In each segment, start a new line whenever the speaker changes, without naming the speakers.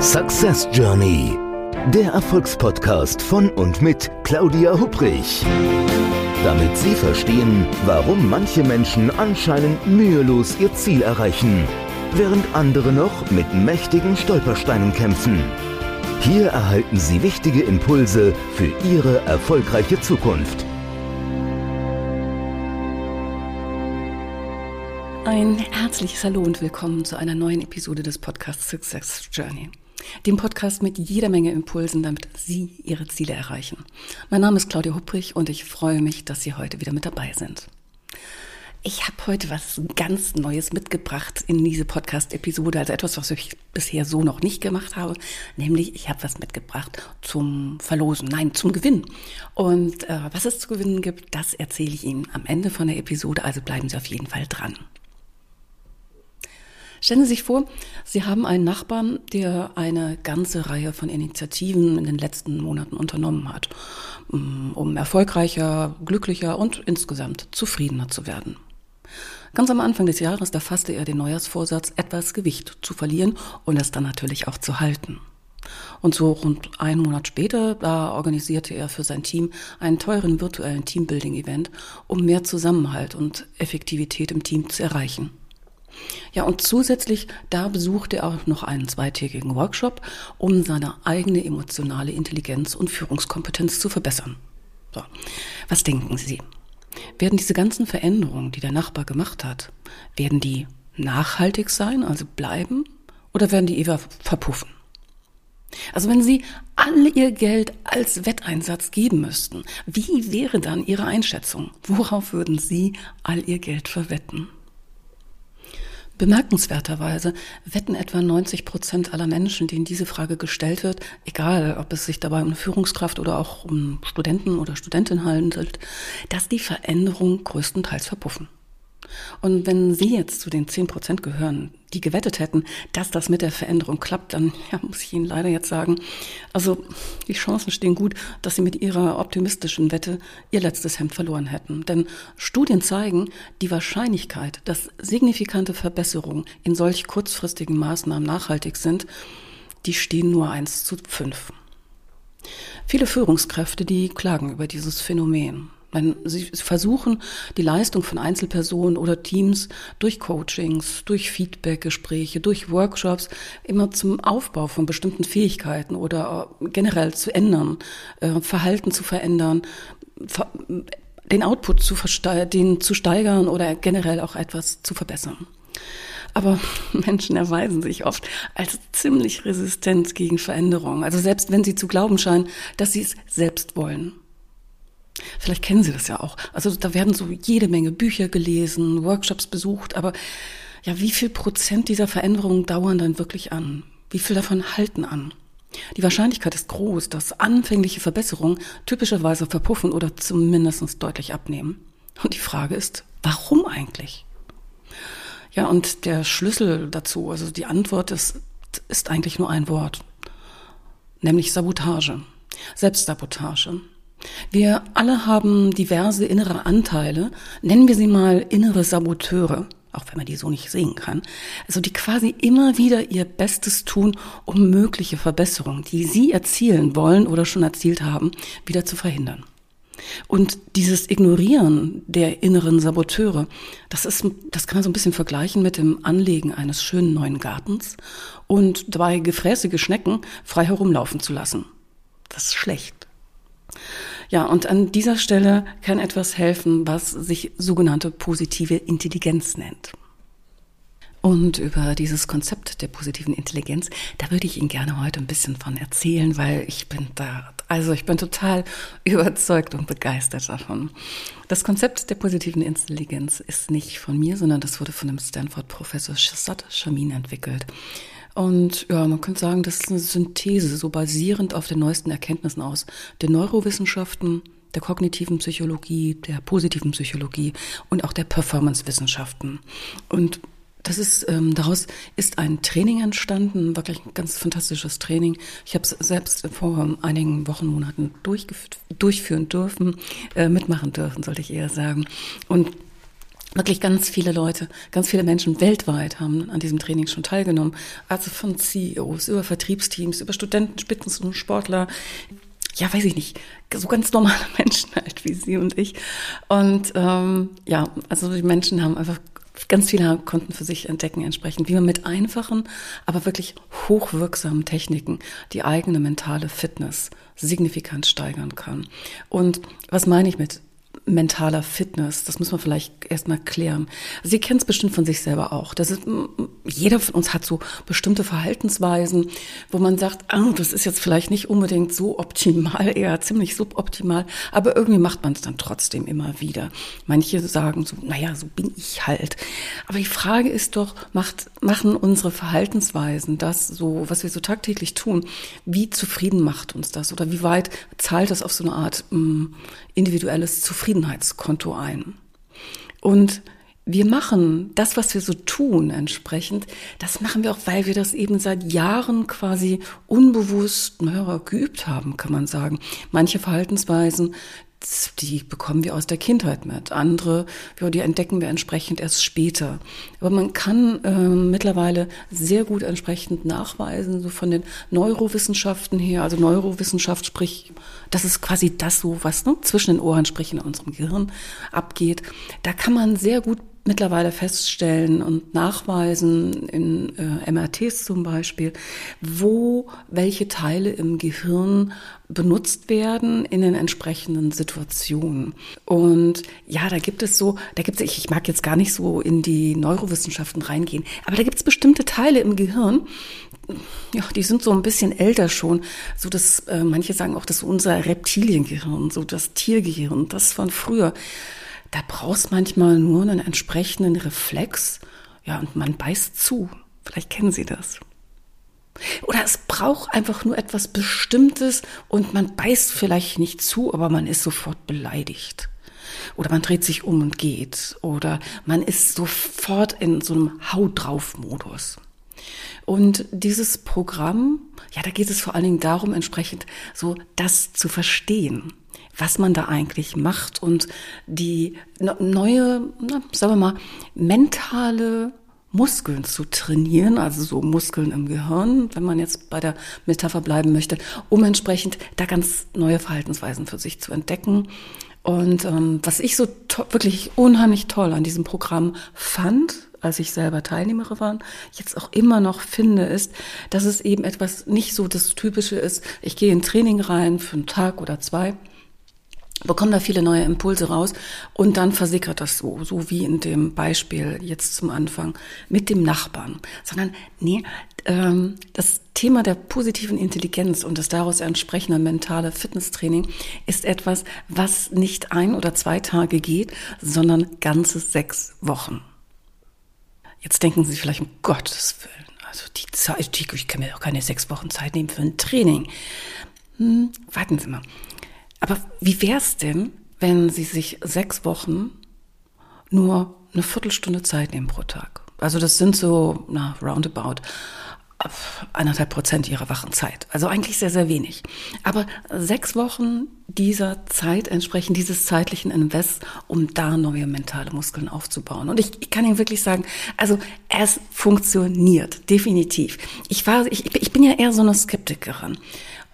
Success Journey, der Erfolgspodcast von und mit Claudia Hubrich. Damit Sie verstehen, warum manche Menschen anscheinend mühelos ihr Ziel erreichen, während andere noch mit mächtigen Stolpersteinen kämpfen. Hier erhalten Sie wichtige Impulse für Ihre erfolgreiche Zukunft.
Ein herzliches Hallo und willkommen zu einer neuen Episode des Podcasts Success Journey. Dem Podcast mit jeder Menge Impulsen, damit Sie Ihre Ziele erreichen. Mein Name ist Claudia Hupprich und ich freue mich, dass Sie heute wieder mit dabei sind. Ich habe heute was ganz Neues mitgebracht in diese Podcast-Episode, also etwas, was ich bisher so noch nicht gemacht habe, nämlich ich habe was mitgebracht zum Verlosen, nein, zum Gewinn. Und äh, was es zu gewinnen gibt, das erzähle ich Ihnen am Ende von der Episode, also bleiben Sie auf jeden Fall dran. Stellen Sie sich vor, Sie haben einen Nachbarn, der eine ganze Reihe von Initiativen in den letzten Monaten unternommen hat, mm, um erfolgreicher, glücklicher und insgesamt zufriedener zu werden. Ganz am Anfang des Jahres, da fasste er den Neujahrsvorsatz, etwas Gewicht zu verlieren und es dann natürlich auch zu halten. Und so rund einen Monat später, da organisierte er für sein Team einen teuren virtuellen Teambuilding-Event, um mehr Zusammenhalt und Effektivität im Team zu erreichen. Ja, und zusätzlich, da besucht er auch noch einen zweitägigen Workshop, um seine eigene emotionale Intelligenz und Führungskompetenz zu verbessern. So, was denken Sie? Werden diese ganzen Veränderungen, die der Nachbar gemacht hat, werden die nachhaltig sein, also bleiben, oder werden die eher verpuffen? Also wenn Sie all Ihr Geld als Wetteinsatz geben müssten, wie wäre dann Ihre Einschätzung? Worauf würden Sie all Ihr Geld verwetten? Bemerkenswerterweise wetten etwa 90 Prozent aller Menschen, denen diese Frage gestellt wird, egal ob es sich dabei um Führungskraft oder auch um Studenten oder Studentinnen handelt, dass die Veränderungen größtenteils verpuffen. Und wenn Sie jetzt zu den 10 Prozent gehören, die gewettet hätten, dass das mit der Veränderung klappt, dann ja, muss ich Ihnen leider jetzt sagen, also die Chancen stehen gut, dass Sie mit Ihrer optimistischen Wette Ihr letztes Hemd verloren hätten. Denn Studien zeigen, die Wahrscheinlichkeit, dass signifikante Verbesserungen in solch kurzfristigen Maßnahmen nachhaltig sind, die stehen nur eins zu fünf. Viele Führungskräfte, die klagen über dieses Phänomen. Wenn sie versuchen, die Leistung von Einzelpersonen oder Teams durch Coachings, durch Feedbackgespräche, durch Workshops immer zum Aufbau von bestimmten Fähigkeiten oder äh, generell zu ändern, äh, Verhalten zu verändern, den Output zu, den zu steigern oder generell auch etwas zu verbessern. Aber Menschen erweisen sich oft als ziemlich resistent gegen Veränderungen. Also selbst wenn sie zu glauben scheinen, dass sie es selbst wollen. Vielleicht kennen Sie das ja auch. Also da werden so jede Menge Bücher gelesen, Workshops besucht, aber ja, wie viel Prozent dieser Veränderungen dauern dann wirklich an? Wie viel davon halten an? Die Wahrscheinlichkeit ist groß, dass anfängliche Verbesserungen typischerweise verpuffen oder zumindest deutlich abnehmen. Und die Frage ist, warum eigentlich? Ja, und der Schlüssel dazu, also die Antwort ist, ist eigentlich nur ein Wort, nämlich Sabotage, Selbstsabotage. Wir alle haben diverse innere Anteile, nennen wir sie mal innere Saboteure, auch wenn man die so nicht sehen kann, also die quasi immer wieder ihr Bestes tun, um mögliche Verbesserungen, die sie erzielen wollen oder schon erzielt haben, wieder zu verhindern. Und dieses Ignorieren der inneren Saboteure, das ist, das kann man so ein bisschen vergleichen mit dem Anlegen eines schönen neuen Gartens und dabei gefräßige Schnecken frei herumlaufen zu lassen. Das ist schlecht. Ja, und an dieser Stelle kann etwas helfen, was sich sogenannte positive Intelligenz nennt. Und über dieses Konzept der positiven Intelligenz, da würde ich Ihnen gerne heute ein bisschen von erzählen, weil ich bin da, also ich bin total überzeugt und begeistert davon. Das Konzept der positiven Intelligenz ist nicht von mir, sondern das wurde von dem Stanford-Professor Shazad Shamin entwickelt. Und ja, man könnte sagen, das ist eine Synthese, so basierend auf den neuesten Erkenntnissen aus den Neurowissenschaften, der kognitiven Psychologie, der positiven Psychologie und auch der Performance-Wissenschaften. Und das ist, ähm, daraus ist ein Training entstanden, wirklich ein ganz fantastisches Training. Ich habe es selbst vor einigen Wochen, Monaten durchführen dürfen, äh, mitmachen dürfen, sollte ich eher sagen. Und wirklich ganz viele Leute, ganz viele Menschen weltweit haben an diesem Training schon teilgenommen. Also von CEOs über Vertriebsteams, über Studenten, Spitzen und Sportler. Ja, weiß ich nicht, so ganz normale Menschen halt wie Sie und ich. Und ähm, ja, also die Menschen haben einfach ganz viele konnten für sich entdecken entsprechend, wie man mit einfachen, aber wirklich hochwirksamen Techniken die eigene mentale Fitness signifikant steigern kann. Und was meine ich mit mentaler Fitness. Das muss man vielleicht erstmal klären. Sie kennen es bestimmt von sich selber auch. Das ist, jeder von uns hat so bestimmte Verhaltensweisen, wo man sagt, ah, das ist jetzt vielleicht nicht unbedingt so optimal, eher ziemlich suboptimal, aber irgendwie macht man es dann trotzdem immer wieder. Manche sagen so, naja, so bin ich halt. Aber die Frage ist doch, macht, machen unsere Verhaltensweisen das so, was wir so tagtäglich tun, wie zufrieden macht uns das oder wie weit zahlt das auf so eine Art mh, mm, individuelles Zufriedenheitskonto ein. Und wir machen das, was wir so tun entsprechend, das machen wir auch, weil wir das eben seit Jahren quasi unbewusst naja, geübt haben, kann man sagen. Manche Verhaltensweisen, die bekommen wir aus der Kindheit mit. Andere, ja, die entdecken wir entsprechend erst später. Aber man kann äh, mittlerweile sehr gut entsprechend nachweisen, so von den Neurowissenschaften her. Also Neurowissenschaft sprich, das ist quasi das so, was ne, zwischen den Ohren, sprich in unserem Gehirn abgeht. Da kann man sehr gut mittlerweile feststellen und nachweisen, in äh, MRTs zum Beispiel, wo welche Teile im Gehirn benutzt werden in den entsprechenden Situationen. Und ja, da gibt es so, da gibt es, ich, ich mag jetzt gar nicht so in die Neurowissenschaften reingehen, aber da gibt es bestimmte Teile im Gehirn, ja, die sind so ein bisschen älter schon, so dass äh, manche sagen auch, das ist unser Reptiliengehirn, so das Tiergehirn, das von früher da brauchst manchmal nur einen entsprechenden Reflex, ja, und man beißt zu. Vielleicht kennen Sie das. Oder es braucht einfach nur etwas Bestimmtes und man beißt vielleicht nicht zu, aber man ist sofort beleidigt. Oder man dreht sich um und geht. Oder man ist sofort in so einem Hau drauf Modus. Und dieses Programm, ja, da geht es vor allen Dingen darum, entsprechend so das zu verstehen was man da eigentlich macht und die neue, na, sagen wir mal, mentale Muskeln zu trainieren, also so Muskeln im Gehirn, wenn man jetzt bei der Metapher bleiben möchte, um entsprechend da ganz neue Verhaltensweisen für sich zu entdecken. Und ähm, was ich so wirklich unheimlich toll an diesem Programm fand, als ich selber Teilnehmerin war, jetzt auch immer noch finde, ist, dass es eben etwas nicht so das Typische ist, ich gehe in Training rein für einen Tag oder zwei bekommen da viele neue Impulse raus und dann versickert das so, so wie in dem Beispiel jetzt zum Anfang mit dem Nachbarn, sondern nee, ähm, das Thema der positiven Intelligenz und das daraus entsprechende mentale Fitnesstraining ist etwas, was nicht ein oder zwei Tage geht, sondern ganze sechs Wochen. Jetzt denken Sie vielleicht um Gottes Willen, also die Zeit, ich kann mir doch keine sechs Wochen Zeit nehmen für ein Training. Hm, warten Sie mal. Aber wie wär's denn, wenn Sie sich sechs Wochen nur eine Viertelstunde Zeit nehmen pro Tag? Also das sind so, na, roundabout eineinhalb Prozent ihrer wachen Zeit. Also eigentlich sehr, sehr wenig. Aber sechs Wochen dieser Zeit entsprechen dieses zeitlichen Invest, um da neue mentale Muskeln aufzubauen. Und ich, ich kann Ihnen wirklich sagen, also es funktioniert, definitiv. Ich war, ich, ich bin ja eher so eine Skeptikerin.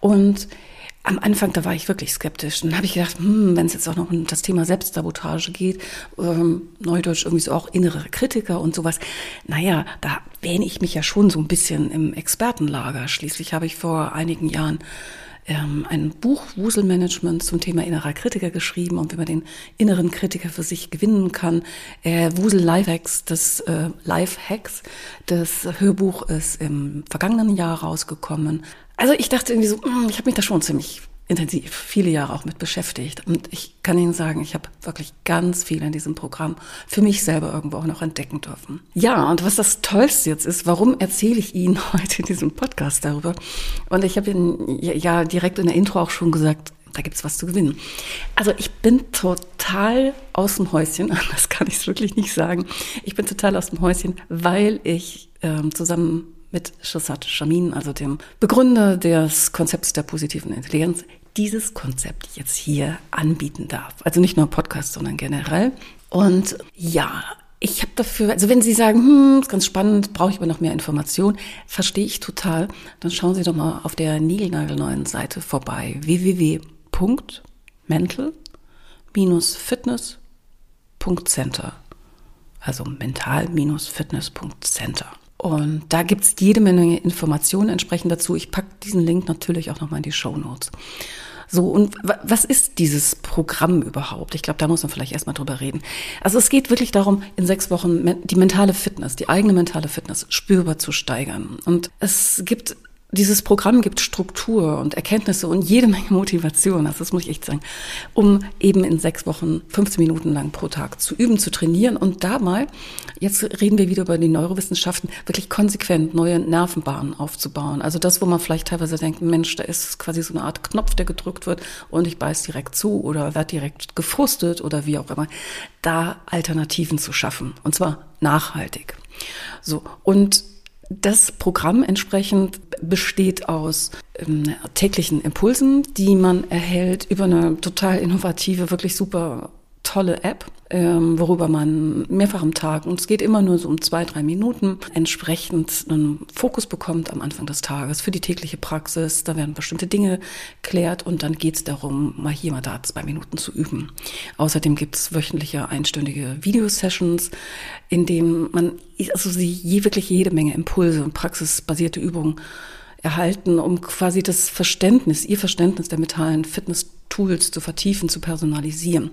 Und am Anfang, da war ich wirklich skeptisch. Dann habe ich gedacht, hm, wenn es jetzt auch noch um das Thema Selbstsabotage geht, ähm, Neudeutsch irgendwie so auch innere Kritiker und sowas. Naja, da wähne ich mich ja schon so ein bisschen im Expertenlager. Schließlich habe ich vor einigen Jahren ähm, ein Buch Wuselmanagement zum Thema innerer Kritiker geschrieben und wie man den inneren Kritiker für sich gewinnen kann. Äh, Wusel Lifehacks, das äh, Lifehacks, das Hörbuch ist im vergangenen Jahr rausgekommen. Also ich dachte irgendwie so, hm, ich habe mich da schon ziemlich intensiv viele Jahre auch mit beschäftigt. Und ich kann Ihnen sagen, ich habe wirklich ganz viel in diesem Programm für mich selber irgendwo auch noch entdecken dürfen. Ja, und was das Tollste jetzt ist, warum erzähle ich Ihnen heute in diesem Podcast darüber? Und ich habe Ihnen ja direkt in der Intro auch schon gesagt, da gibt's was zu gewinnen. Also ich bin total aus dem Häuschen, das kann ich wirklich nicht sagen. Ich bin total aus dem Häuschen, weil ich ähm, zusammen mit Shazad Shamin, also dem Begründer des Konzepts der positiven Intelligenz, dieses Konzept jetzt hier anbieten darf. Also nicht nur Podcast, sondern generell. Und ja, ich habe dafür, also wenn Sie sagen, hm, ist ganz spannend, brauche ich aber noch mehr Informationen, verstehe ich total, dann schauen Sie doch mal auf der niegelnagelneuen Seite vorbei, www.mental-fitness.center. Also mental-fitness.center. Und da gibt's jede Menge Informationen entsprechend dazu. Ich packe diesen Link natürlich auch nochmal in die Show Notes. So, und was ist dieses Programm überhaupt? Ich glaube, da muss man vielleicht erstmal drüber reden. Also es geht wirklich darum, in sechs Wochen die mentale Fitness, die eigene mentale Fitness spürbar zu steigern. Und es gibt dieses Programm gibt Struktur und Erkenntnisse und jede Menge Motivation, also das muss ich echt sagen, um eben in sechs Wochen 15 Minuten lang pro Tag zu üben, zu trainieren und da mal, jetzt reden wir wieder über die Neurowissenschaften, wirklich konsequent neue Nervenbahnen aufzubauen. Also das, wo man vielleicht teilweise denkt, Mensch, da ist quasi so eine Art Knopf, der gedrückt wird und ich beiß direkt zu oder werde direkt gefrustet oder wie auch immer, da Alternativen zu schaffen und zwar nachhaltig. So, und das Programm entsprechend besteht aus ähm, täglichen Impulsen, die man erhält über eine total innovative, wirklich super tolle App, ähm, worüber man mehrfach am Tag, und es geht immer nur so um zwei, drei Minuten, entsprechend einen Fokus bekommt am Anfang des Tages für die tägliche Praxis. Da werden bestimmte Dinge klärt und dann geht es darum, mal hier, mal da zwei Minuten zu üben. Außerdem gibt es wöchentliche einstündige Videosessions, in denen man also sie wirklich jede Menge Impulse und praxisbasierte Übungen erhalten, um quasi das Verständnis, ihr Verständnis der mentalen Fitness-Tools zu vertiefen, zu personalisieren.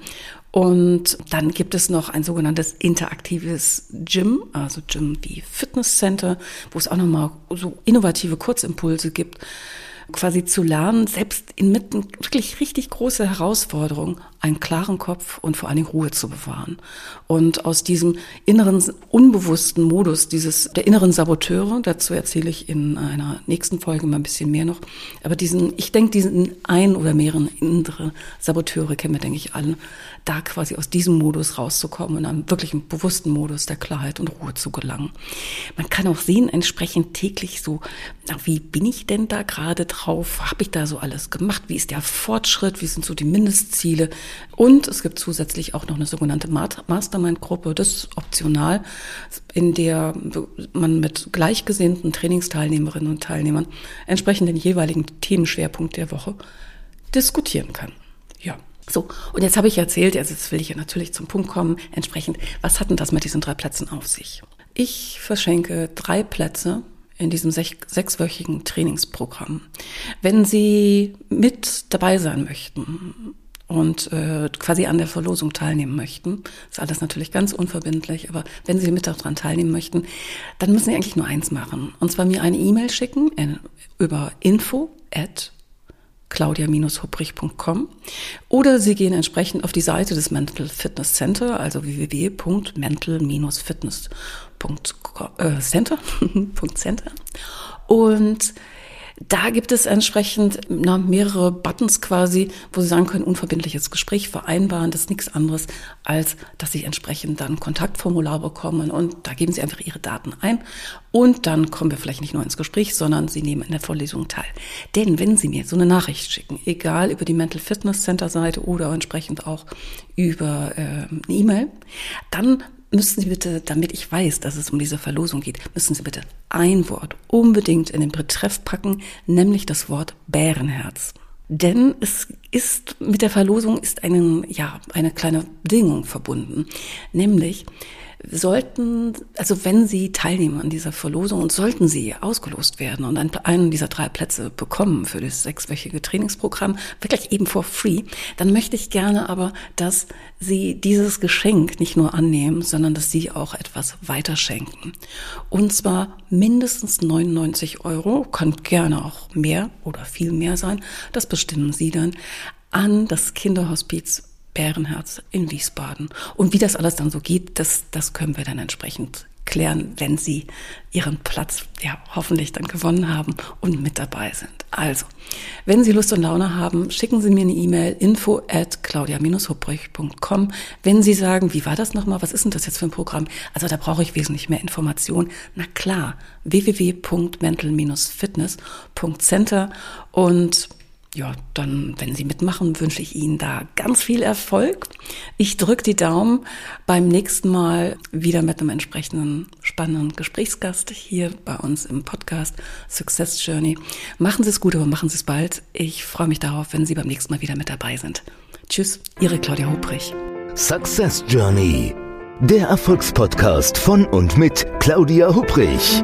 Und dann gibt es noch ein sogenanntes interaktives Gym, also Gym wie Fitness Center, wo es auch nochmal so innovative Kurzimpulse gibt, quasi zu lernen, selbst inmitten wirklich richtig großer Herausforderungen einen klaren Kopf und vor allen Dingen Ruhe zu bewahren. Und aus diesem inneren, unbewussten Modus, dieses, der inneren Saboteure, dazu erzähle ich in einer nächsten Folge mal ein bisschen mehr noch, aber diesen, ich denke, diesen ein oder mehreren innere Saboteure kennen wir, denke ich, alle, da quasi aus diesem Modus rauszukommen und einem wirklichen bewussten Modus der Klarheit und Ruhe zu gelangen. Man kann auch sehen, entsprechend täglich so, na, wie bin ich denn da gerade drauf? Habe ich da so alles gemacht? Wie ist der Fortschritt? Wie sind so die Mindestziele? Und es gibt zusätzlich auch noch eine sogenannte Mastermind-Gruppe, das ist optional, in der man mit gleichgesinnten Trainingsteilnehmerinnen und Teilnehmern entsprechend den jeweiligen Themenschwerpunkt der Woche diskutieren kann. Ja. So, und jetzt habe ich erzählt, also jetzt will ich ja natürlich zum Punkt kommen, entsprechend, was hat denn das mit diesen drei Plätzen auf sich? Ich verschenke drei Plätze in diesem sech sechswöchigen Trainingsprogramm. Wenn Sie mit dabei sein möchten und äh, quasi an der Verlosung teilnehmen möchten, ist alles natürlich ganz unverbindlich, aber wenn Sie mit daran teilnehmen möchten, dann müssen Sie eigentlich nur eins machen. Und zwar mir eine E-Mail schicken äh, über info at claudia-hubrich.com oder Sie gehen entsprechend auf die Seite des Mental Fitness Center, also www.mental-fitness.center äh, und da gibt es entsprechend na, mehrere Buttons quasi, wo Sie sagen können, unverbindliches Gespräch vereinbaren. Das ist nichts anderes, als dass Sie entsprechend dann Kontaktformular bekommen und da geben Sie einfach Ihre Daten ein und dann kommen wir vielleicht nicht nur ins Gespräch, sondern Sie nehmen in der Vorlesung teil. Denn wenn Sie mir so eine Nachricht schicken, egal über die Mental Fitness Center Seite oder entsprechend auch über äh, eine E-Mail, dann müssen Sie bitte, damit ich weiß, dass es um diese Verlosung geht, müssen Sie bitte ein Wort unbedingt in den Betreff packen, nämlich das Wort Bärenherz. Denn es ist mit der Verlosung ist eine, ja, eine kleine Bedingung verbunden, nämlich sollten, also wenn Sie teilnehmen an dieser Verlosung und sollten Sie ausgelost werden und einen dieser drei Plätze bekommen für das sechswöchige Trainingsprogramm, wirklich eben for free, dann möchte ich gerne aber, dass Sie dieses Geschenk nicht nur annehmen, sondern dass Sie auch etwas weiterschenken. Und zwar mindestens 99 Euro, kann gerne auch mehr oder viel mehr sein, das bestimmen Sie dann, an das Kinderhospiz Bärenherz in Wiesbaden. Und wie das alles dann so geht, das, das können wir dann entsprechend klären, wenn Sie Ihren Platz ja hoffentlich dann gewonnen haben und mit dabei sind. Also, wenn Sie Lust und Laune haben, schicken Sie mir eine E-Mail info at claudia-hubrich.com. Wenn Sie sagen, wie war das nochmal, was ist denn das jetzt für ein Programm? Also da brauche ich wesentlich mehr Informationen. Na klar, www.mental-fitness.center und ja, dann, wenn Sie mitmachen, wünsche ich Ihnen da ganz viel Erfolg. Ich drücke die Daumen beim nächsten Mal wieder mit einem entsprechenden spannenden Gesprächsgast hier bei uns im Podcast Success Journey. Machen Sie es gut, aber machen Sie es bald. Ich freue mich darauf, wenn Sie beim nächsten Mal wieder mit dabei sind. Tschüss, Ihre Claudia Hubrich.
Success Journey, der Erfolgspodcast von und mit Claudia Hubrich.